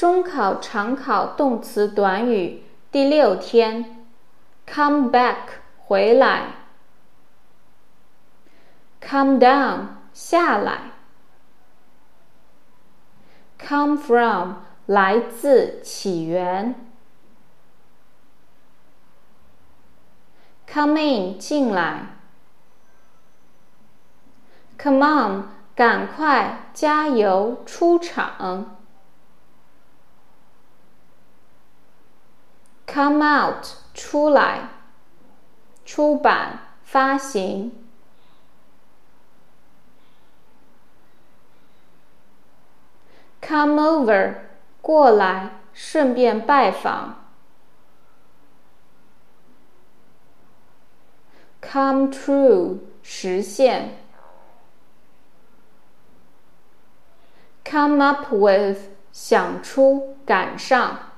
中考常考动词短语第六天，come back 回来，come down 下来，come from 来自起源，come in 进来，come on 赶快加油出场。Come out，出来，出版，发行。Come over，过来，顺便拜访。Come true，实现。Come up with，想出，赶上。